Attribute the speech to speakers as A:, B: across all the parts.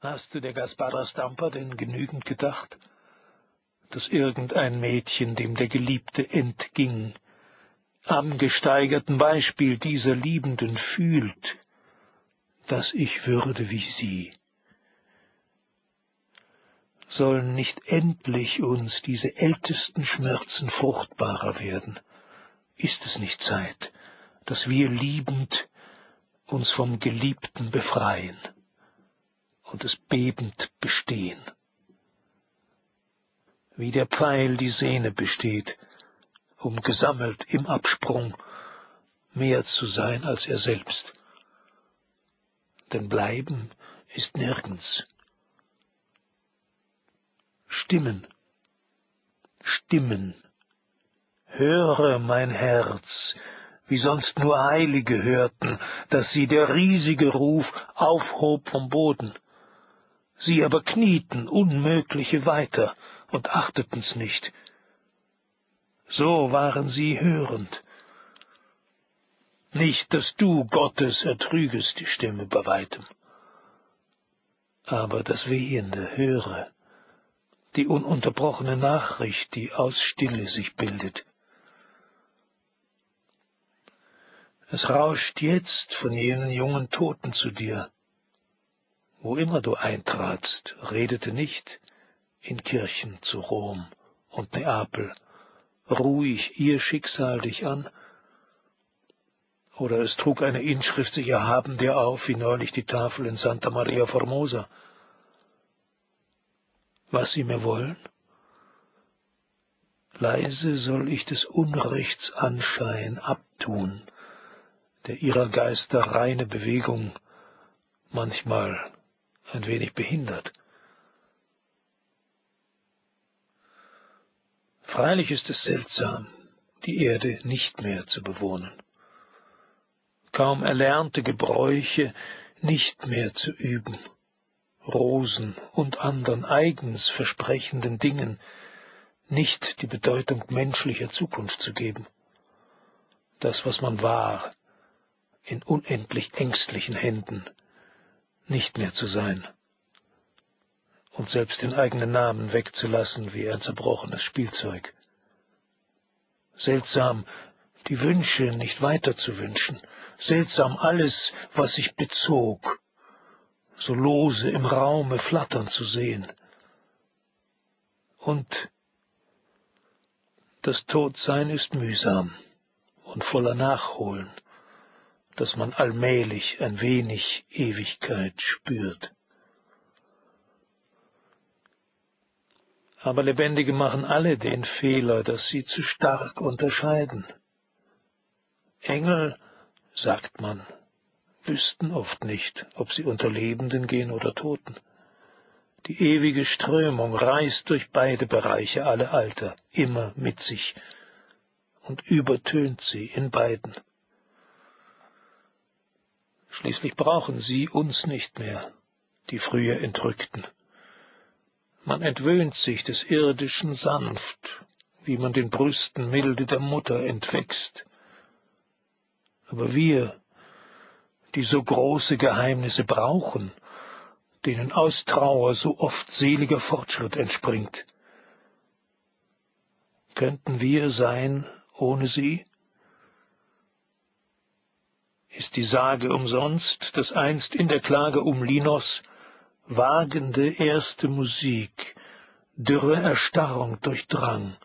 A: Hast du der Gaspara Stampa denn genügend gedacht, dass irgendein Mädchen, dem der Geliebte entging, am gesteigerten Beispiel dieser Liebenden fühlt, dass ich würde wie sie? Sollen nicht endlich uns diese ältesten Schmerzen fruchtbarer werden? Ist es nicht Zeit, dass wir liebend uns vom Geliebten befreien und es bebend bestehen? Wie der Pfeil die Sehne besteht, um gesammelt im Absprung mehr zu sein als er selbst. Denn bleiben ist nirgends. Stimmen, Stimmen, höre mein Herz, wie sonst nur Heilige hörten, dass sie der riesige Ruf aufhob vom Boden. Sie aber knieten Unmögliche weiter und achteten's nicht, so waren sie hörend. Nicht, dass du Gottes ertrügest die Stimme bei weitem, aber das Wehende höre, die ununterbrochene Nachricht, die aus Stille sich bildet. Es rauscht jetzt von jenen jungen Toten zu dir. Wo immer du eintratst, redete nicht in Kirchen zu Rom und Neapel, ruhig ihr Schicksal dich an? Oder es trug eine Inschrift sich erhaben dir auf, wie neulich die Tafel in Santa Maria Formosa. Was sie mir wollen? Leise soll ich des Unrechts Anschein abtun, der ihrer Geister reine Bewegung manchmal ein wenig behindert. Freilich ist es seltsam, die Erde nicht mehr zu bewohnen, kaum erlernte Gebräuche nicht mehr zu üben, Rosen und anderen eigens versprechenden Dingen nicht die Bedeutung menschlicher Zukunft zu geben, das, was man war, in unendlich ängstlichen Händen nicht mehr zu sein und selbst den eigenen Namen wegzulassen wie ein zerbrochenes Spielzeug. Seltsam, die Wünsche nicht weiter zu wünschen, seltsam alles, was sich bezog, so lose im Raume flattern zu sehen. Und das Todsein ist mühsam und voller Nachholen, dass man allmählich ein wenig Ewigkeit spürt. Aber Lebendige machen alle den Fehler, dass sie zu stark unterscheiden. Engel, sagt man, wüssten oft nicht, ob sie unter Lebenden gehen oder Toten. Die ewige Strömung reißt durch beide Bereiche alle Alter immer mit sich und übertönt sie in beiden. Schließlich brauchen sie uns nicht mehr, die früher Entrückten. Man entwöhnt sich des Irdischen sanft, wie man den Brüsten milde der Mutter entwächst. Aber wir, die so große Geheimnisse brauchen, denen aus Trauer so oft seliger Fortschritt entspringt, könnten wir sein ohne sie? Ist die Sage umsonst, dass einst in der Klage um Linos wagende erste Musik, dürre Erstarrung durchdrang,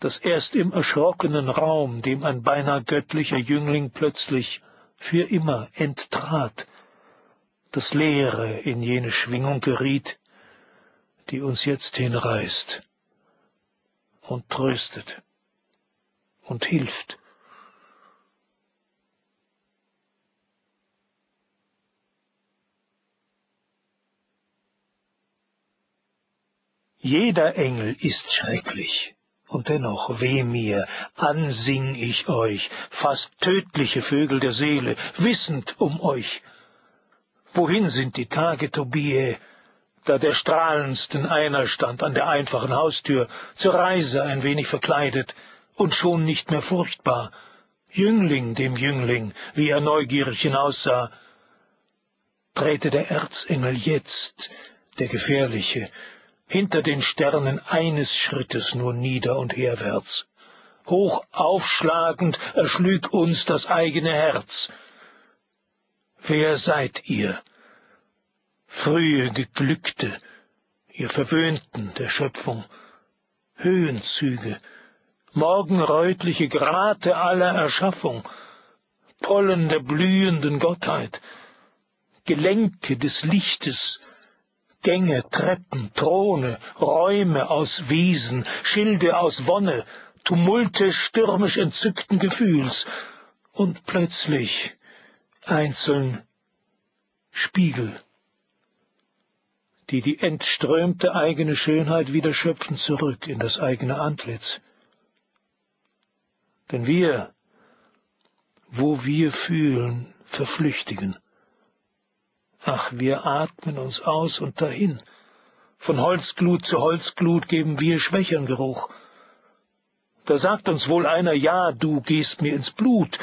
A: dass erst im erschrockenen Raum, dem ein beinah göttlicher Jüngling plötzlich für immer enttrat, das Leere in jene Schwingung geriet, die uns jetzt hinreißt und tröstet und hilft Jeder Engel ist schrecklich. Und dennoch, weh mir, ansing ich euch, fast tödliche Vögel der Seele, wissend um euch. Wohin sind die Tage, Tobie, da der strahlendsten einer stand an der einfachen Haustür, zur Reise ein wenig verkleidet und schon nicht mehr furchtbar, Jüngling dem Jüngling, wie er neugierig hinaussah, träte der Erzengel jetzt, der gefährliche, hinter den Sternen eines Schrittes nur nieder und herwärts. Hoch aufschlagend erschlüg uns das eigene Herz. Wer seid ihr? Frühe Geglückte, ihr Verwöhnten der Schöpfung, Höhenzüge, morgenräutliche Grate aller Erschaffung, Pollen der blühenden Gottheit, Gelenke des Lichtes, Gänge, Treppen, Throne, Räume aus Wesen, Schilde aus Wonne, Tumulte stürmisch entzückten Gefühls und plötzlich einzeln Spiegel, die die entströmte eigene Schönheit wieder schöpfen zurück in das eigene Antlitz. Denn wir, wo wir fühlen, verflüchtigen. Ach, wir atmen uns aus und dahin. Von Holzglut zu Holzglut geben wir schwächern Geruch. Da sagt uns wohl einer, ja, du gehst mir ins Blut,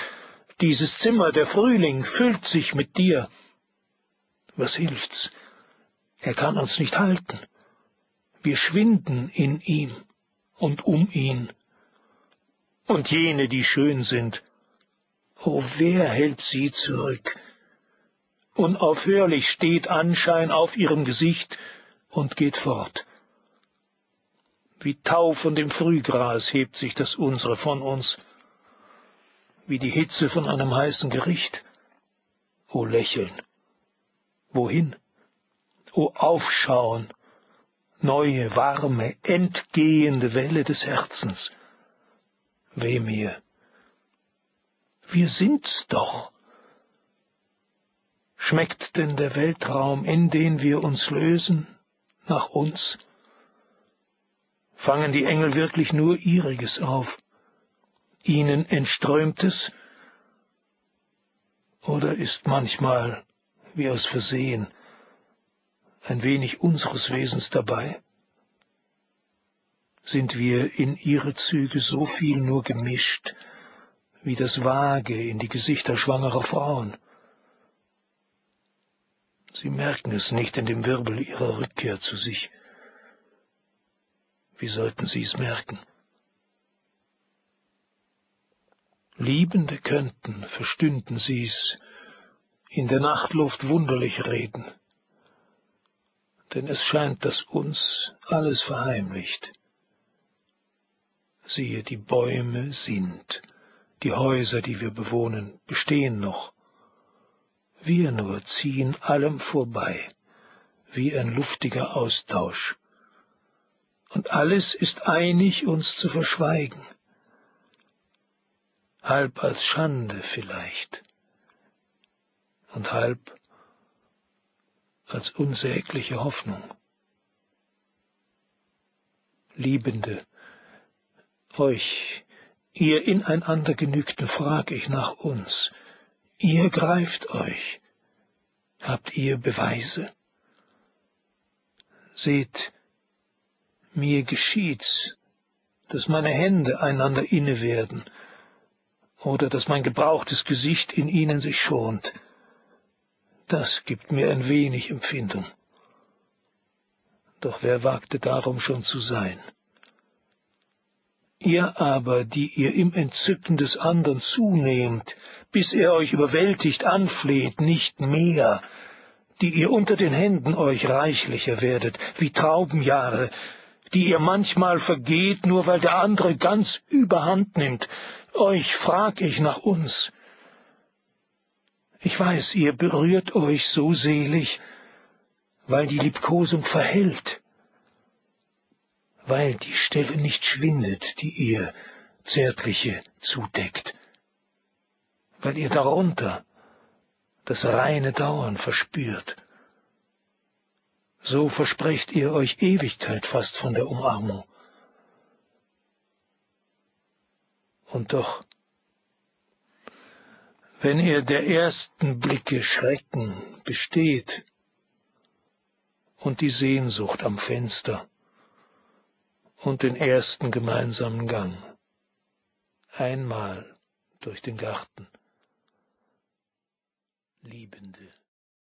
A: dieses Zimmer, der Frühling, füllt sich mit dir. Was hilft's? Er kann uns nicht halten. Wir schwinden in ihm und um ihn. Und jene, die schön sind, oh, wer hält sie zurück? Unaufhörlich steht Anschein auf ihrem Gesicht und geht fort. Wie Tau von dem Frühgras hebt sich das unsere von uns, wie die Hitze von einem heißen Gericht. O Lächeln! Wohin? O Aufschauen! Neue, warme, entgehende Welle des Herzens. Weh mir! Wir sind's doch! Schmeckt denn der Weltraum, in den wir uns lösen, nach uns? Fangen die Engel wirklich nur ihriges auf? Ihnen entströmtes? Oder ist manchmal, wie aus Versehen, ein wenig unseres Wesens dabei? Sind wir in ihre Züge so viel nur gemischt, wie das Vage in die Gesichter schwangerer Frauen? Sie merken es nicht in dem Wirbel ihrer Rückkehr zu sich. Wie sollten sie es merken? Liebende könnten, verstünden sie's, in der Nachtluft wunderlich reden, denn es scheint, dass uns alles verheimlicht. Siehe, die Bäume sind, die Häuser, die wir bewohnen, bestehen noch, wir nur ziehen allem vorbei, wie ein luftiger Austausch. Und alles ist einig, uns zu verschweigen. Halb als Schande vielleicht und halb als unsägliche Hoffnung. Liebende, euch, ihr ineinander genügten, frag ich nach uns, Ihr greift euch. Habt ihr Beweise? Seht, mir geschieht's, dass meine Hände einander inne werden, oder dass mein gebrauchtes Gesicht in ihnen sich schont. Das gibt mir ein wenig Empfindung. Doch wer wagte darum schon zu sein? Ihr aber, die ihr im Entzücken des andern zunehmt, bis er euch überwältigt anfleht, nicht mehr, die ihr unter den Händen euch reichlicher werdet, wie Traubenjahre, die ihr manchmal vergeht, nur weil der andere ganz überhand nimmt, euch frag ich nach uns. Ich weiß, ihr berührt euch so selig, weil die Liebkosung verhält, weil die Stelle nicht schwindet, die ihr Zärtliche zudeckt, weil ihr darunter das reine Dauern verspürt. So versprecht ihr euch Ewigkeit fast von der Umarmung. Und doch, wenn ihr der ersten Blicke Schrecken besteht und die Sehnsucht am Fenster, und den ersten gemeinsamen Gang. Einmal durch den Garten. Liebende.